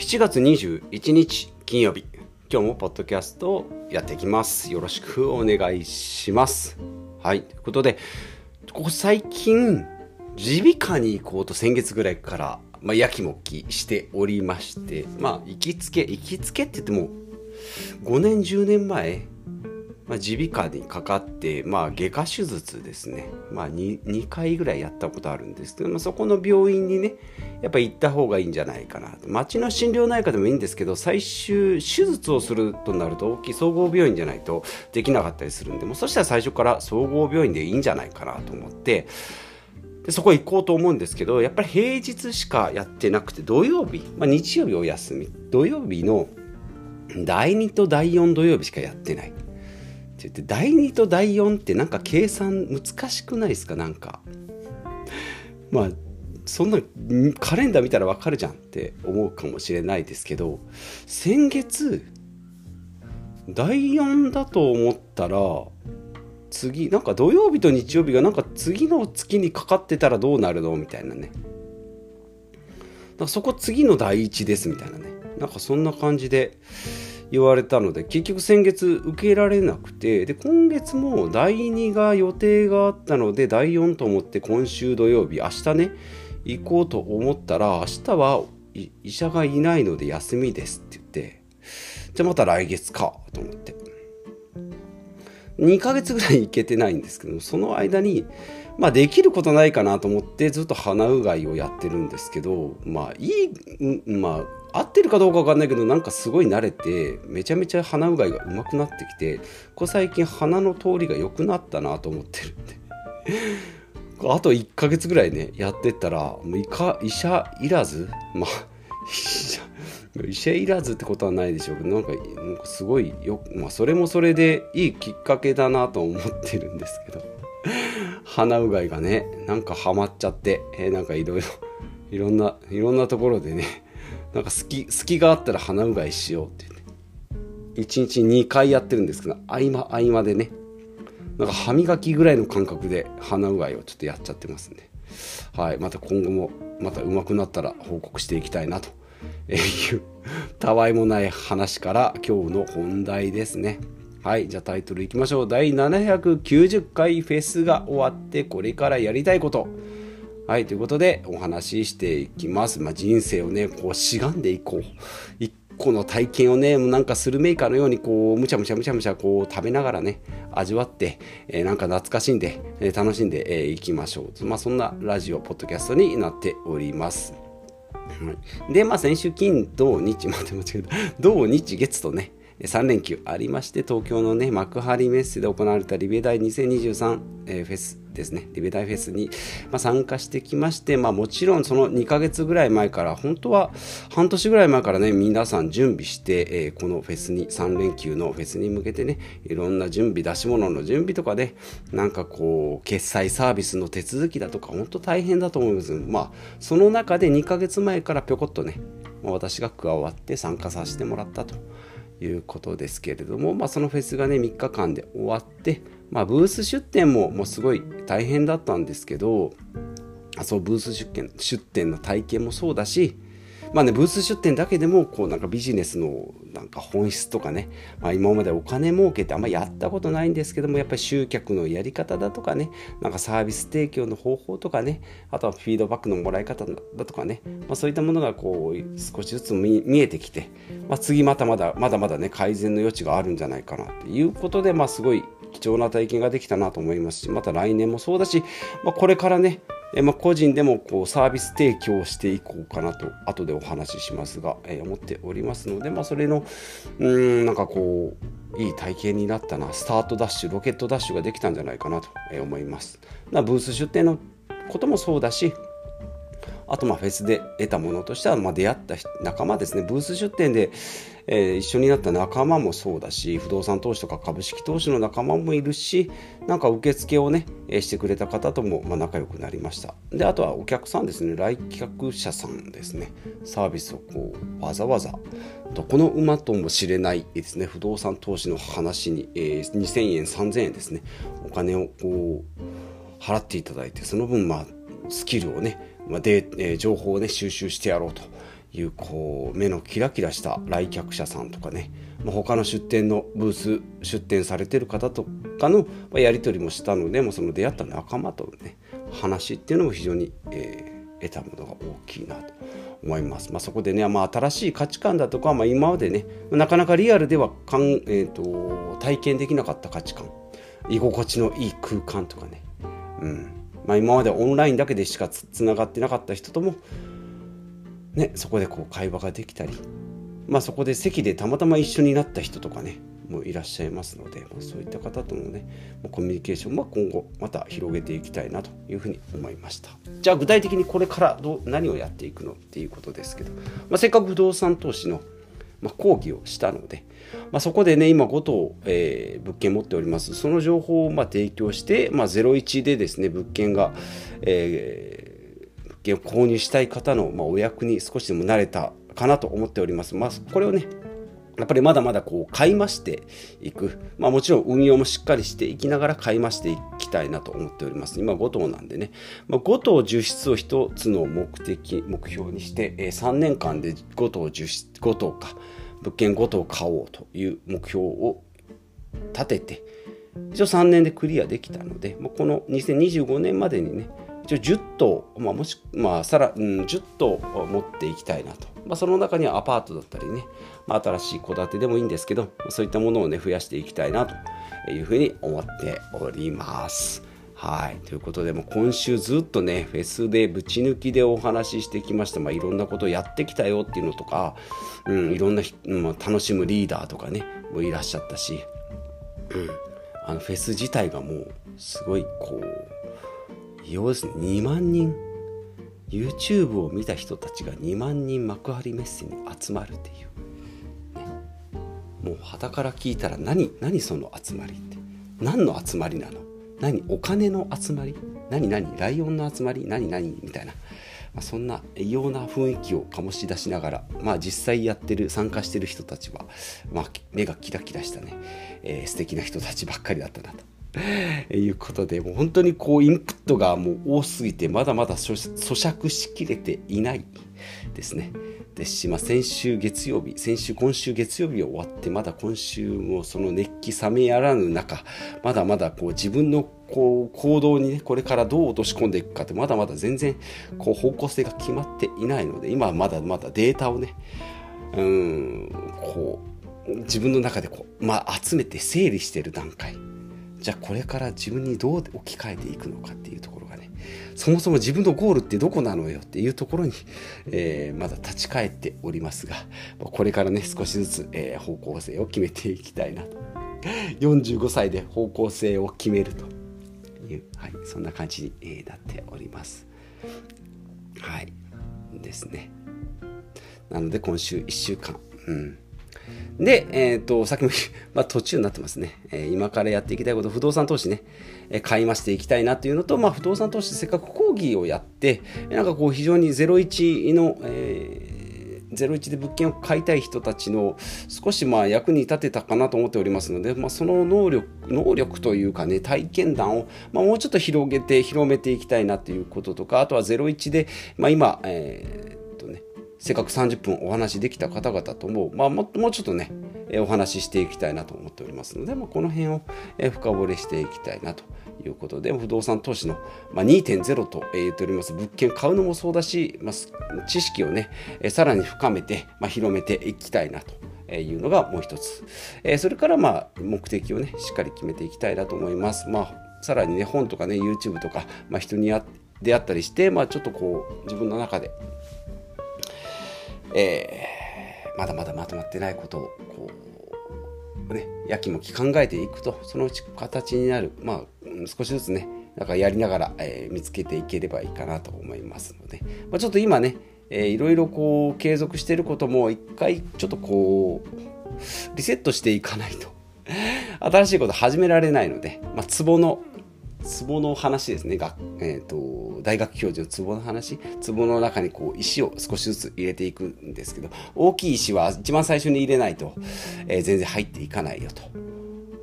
7月21日金曜日。今日もポッドキャストをやっていきます。よろしくお願いします。はい。ということでここ最近耳鼻科に行こうと先月ぐらいからまあ、やきもきしておりましてまあ行きつけ行きつけって言っても5年10年前まあ、耳鼻科にかかって、まあ、外科手術ですね、まあ2、2, 回ぐらいやったことあるんですけど、ま、そこの病院にねやっぱ行った方がいいんじゃないかな町の心療内科でもいいんですけど最終手術をするとなると大きい総合病院じゃないとできなかったりするんでもうそしたら最初から総合病院でいいんじゃないかなと思ってでそこ行こうと思うんですけどやっぱり平日しかやってなくて土曜日、まあ、日曜日お休み。土曜日の第2と第4土曜日しかやってない。って言って第2と第4ってなんか計算難しくないですか？なんか。まあそんなカレンダー見たらわかるじゃんって思うかもしれないですけど先月第4だと思ったら次なんか土曜日と日曜日がなんか次の月にかかってたらどうなるの？みたいなね。なんかそこ次の第1ですみたいなね。なんかそんな感じで言われたので結局先月受けられなくてで今月も第2が予定があったので第4と思って今週土曜日明日ね行こうと思ったら明日は医者がいないので休みですって言ってじゃあまた来月かと思って。2ヶ月ぐらい行けてないんですけどその間にまあできることないかなと思ってずっと鼻うがいをやってるんですけどまあいいまあってるかどうか分かんないけどなんかすごい慣れてめちゃめちゃ鼻うがいが上手くなってきてこれ最近鼻の通りが良くなったなと思ってるんであと1ヶ月ぐらいねやってったらもう医者いらずまあ医者医者いらずってことはないでしょうけどなんかなんかすごいよ、まあ、それもそれでいいきっかけだなと思ってるんですけど。鼻うがいがねなんかハマっちゃって、えー、なんかいろいろいろんないろんなところでねなんか隙隙があったら鼻うがいしようって言って1日2回やってるんですけど合間合間でねなんか歯磨きぐらいの感覚で鼻うがいをちょっとやっちゃってますんで、はい、また今後もまた上手くなったら報告していきたいなというたわいもない話から今日の本題ですね。はい、じゃあタイトルいきましょう。第790回フェスが終わってこれからやりたいこと。はい、ということでお話ししていきます。まあ、人生をね、こうしがんでいこう。一個の体験をね、なんかスルメイカのようにこう、むちゃむちゃむちゃむちゃこう食べながらね、味わって、えー、なんか懐かしんで、えー、楽しんでい、えー、きましょう。まあ、そんなラジオ、ポッドキャストになっております。はい、で、まあ、先週金、土、日、待って間違えた。土、日、月とね、3連休ありまして東京のね幕張メッセで行われたリベダイ2023、えー、フェスですねリベダイフェスに、まあ、参加してきまして、まあ、もちろんその2ヶ月ぐらい前から本当は半年ぐらい前からね皆さん準備して、えー、このフェスに3連休のフェスに向けてねいろんな準備出し物の準備とかで、なんかこう決済サービスの手続きだとか本当大変だと思いますまあその中で2ヶ月前からぴょこっとね私が加わって参加させてもらったと。いうことですけれども、まあ、そのフェスがね3日間で終わって、まあ、ブース出店ももうすごい大変だったんですけどあそうブース出店出店の体験もそうだしまあね、ブース出店だけでも、こうなんかビジネスのなんか本質とかね、まあ今までお金儲けってあんまやったことないんですけども、やっぱり集客のやり方だとかね、なんかサービス提供の方法とかね、あとはフィードバックのもらい方だとかね、まあそういったものがこう少しずつ見えてきて、まあ次またまだまだまだね、改善の余地があるんじゃないかなっていうことで、まあすごい貴重な体験ができたなと思いますし、また来年もそうだし、まあこれからね、えまあ、個人でもこうサービス提供していこうかなと後でお話ししますが、えー、思っておりますので、まあ、それのうんなんかこういい体験になったなスタートダッシュロケットダッシュができたんじゃないかなと思います。ブース出店のこともそうだしあとまあフェスで得たものとしては、まあ、出会った仲間ですね。ブース出店で、えー、一緒になった仲間もそうだし不動産投資とか株式投資の仲間もいるしなんか受付をね、してくれた方とも、まあ、仲良くなりました。であとはお客さんですね。来客者さんですね。サービスをこうわざわざ。どこの馬とも知れないですね。不動産投資の話に、えー、2000円3000円ですね。お金をこう払っていただいてその分まあスキルをねまで、え、情報をね収集してやろうというこう目のキラキラした来客者さんとかね、まあ、他の出店のブース出店されてる方とかのやり取りもしたのでもその出会った仲間とね話っていうのも非常に、えー、得たものが大きいなと思います。まあ、そこでね、まあ、新しい価値観だとか、まあ、今までねなかなかリアルではかん、えーと、体験できなかった価値観。居心地のいい空間とかね、うん。まあ、今までオンラインだけでしかつながってなかった人とも、ね、そこでこう会話ができたり、まあ、そこで席でたまたま一緒になった人とかねもいらっしゃいますので、まあ、そういった方とのねコミュニケーションは今後また広げていきたいなというふうに思いました。じゃあ具体的にこれからどう何をやっていくのっていうことですけど、まあ、せっかく不動産投資の、まあ、講義をしたので、まあ、そこでね今5棟、えー、物件持っておりますその情報をまあ提供して、まあ、01でですね物件が、えー、物件を購入したい方の、まあ、お役に少しでも慣れたかなと思っております。まあ、これをねやっぱりまだまだこう買い増していく、まあ、もちろん運用もしっかりしていきながら買い増していきたいなと思っております。今5棟なんでね、まあ、5棟受出を1つの目的目標にして、えー、3年間で5棟受出5棟か物件5棟買おうという目標を立てて一応3年でクリアできたので、まあ、この2025年までにね一応10棟、まあ、もし、まあ、さら、うん、10棟持っていきたいなと。まあ、その中にはアパートだったりね、まあ、新しい戸建てでもいいんですけど、そういったものをね、増やしていきたいなというふうに思っております。はい。ということで、も今週ずっとね、フェスでぶち抜きでお話ししてきました。まあ、いろんなことをやってきたよっていうのとか、うん、いろんな、まあ、楽しむリーダーとかね、もいらっしゃったし、うん、あのフェス自体がもう、すごいこう、要するに2万人。YouTube を見た人たちが2万人幕張メッセに集まるっていう、ね、もう旗から聞いたら何何その集まりって。何の集まりなの？何お金の集まり？何何ライオンの集まり？何何？みたいな、まあ、そんな異様な雰囲気を醸し出しながら、まあ、実際やってる参加してる人たちは、まあ、目がキラキラしたね、えー、素敵な人たちばっかりだったなと。いうことで、もう本当にこうインプットがもう多すぎて、まだまだ咀嚼しきれていないですね。ですし、まあ、先週月曜日、先週、今週月曜日終わって、まだ今週もその熱気冷めやらぬ中、まだまだこう自分のこう行動にね、これからどう落とし込んでいくかって、まだまだ全然こう方向性が決まっていないので、今はまだまだデータをね、うん、こう、自分の中でこう、まあ、集めて整理している段階。じゃあこれから自分にどう置き換えていくのかっていうところがねそもそも自分のゴールってどこなのよっていうところに、えー、まだ立ち返っておりますがこれからね少しずつ、えー、方向性を決めていきたいなと。45歳で方向性を決めるという、はい、そんな感じになっております。はいですね。なので今週1週間うん。で、えっ、ー、と、さっきも、まあ、途中になってますね。えー、今からやっていきたいこと、不動産投資ね、えー、買い増していきたいなっていうのと、まあ、不動産投資せっかく講義をやって、なんかこう、非常に01の、えー01で物件を買いたい人たちの少しまあ役に立てたかなと思っておりますので、まあ、その能力能力というかね体験談を、まあ、もうちょっと広げて広めていきたいなということとかあとは01で、まあ、今、えー、せっかく30分お話しできた方々とも、まあ、ももうちょっとね、お話ししていきたいなと思っておりますので、まあ、この辺を、深掘りしていきたいなということで、不動産投資の、まあ、2.0と言っております物件買うのもそうだし、まあ、知識をね、さらに深めて、まあ、広めていきたいなというのがもう一つ。えそれからまあ目的をね、しっかり決めていきたいなと思います。まあ、さらにね、本とかね、YouTube とか、まあ、人に出会ったりして、まあ、ちょっとこう、自分の中でえー、まだまだまとまってないことをこう、ね、やきもき考えていくとそのうち形になる、まあ、少しずつねなんかやりながら、えー、見つけていければいいかなと思いますので、まあ、ちょっと今ね、えー、いろいろこう継続してることも一回ちょっとこうリセットしていかないと。新しいこと始められないので、まあ、ツボの壺の話ですね。が、えーと、大学教授の壺の話。壺の中にこう石を少しずつ入れていくんですけど大きい石は一番最初に入れないと、えー、全然入っていかないよと。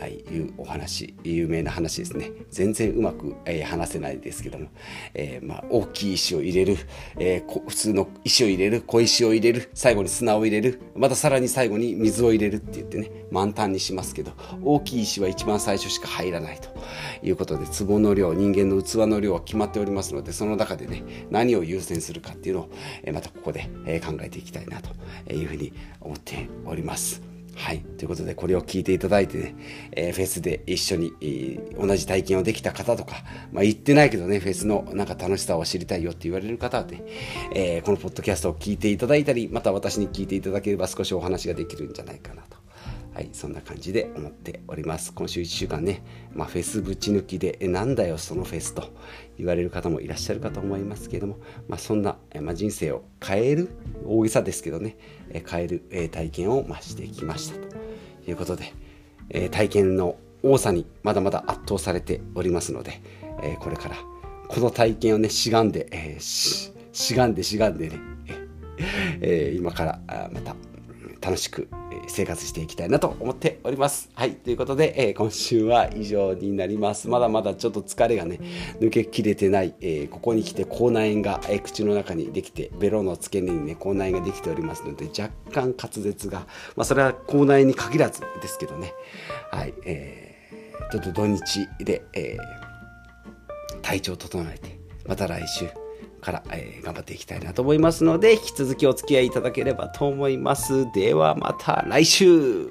はいうお話有名な話ですね。全然うまく、えー、話せないですけども、えー、まあ、大きい石を入れる、えー、普通の石を入れる小石を入れる最後に砂を入れるまたさらに最後に水を入れるって言ってね満タンにしますけど大きい石は一番最初しか入らないと。いうことで壺の量人間の器の量は決まっておりますのでその中でね何を優先するかっていうのを、えまたここで、え考えていきたいなというふうに思っております。はい。ということで、これを聞いていただいてね、えー、フェスで一緒に、えー、同じ体験をできた方とか、まあ、言ってないけどね、フェスのなんか楽しさを知りたいよって言われる方はね、えー、このポッドキャストを聞いていただいたり、また私に聞いていただければ少しお話ができるんじゃないかな。はい、そんな感じで思っております。今週1週間ね、まあ、フェスぶち抜きで、えなんだよ、そのフェスと言われる方もいらっしゃるかと思いますけれども、まあ、そんな、まあ、人生を変える、大げさですけどね、え変える、え体験を、ましてきましたということで、え体験の多さにまだまだ圧倒されておりますので、えこれからこの体験をね、しがんで、えししがんでしがんでね、え今からまた楽しく生活していきたいなと思っております。はい。ということで、えー、今週は以上になります。まだまだちょっと疲れがね、抜けきれてない、えー、ここに来て口内炎が、えー、口の中にできて、ベロの付け根にね、口内炎ができておりますので、若干滑舌が、まあ、それは口内炎に限らずですけどね、はい。えー、ちょっと土日で、えー、体調整えて、また来週、から、えー、頑張っていきたいなと思いますので、引き続きお付き合いいただければと思います。ではまた来週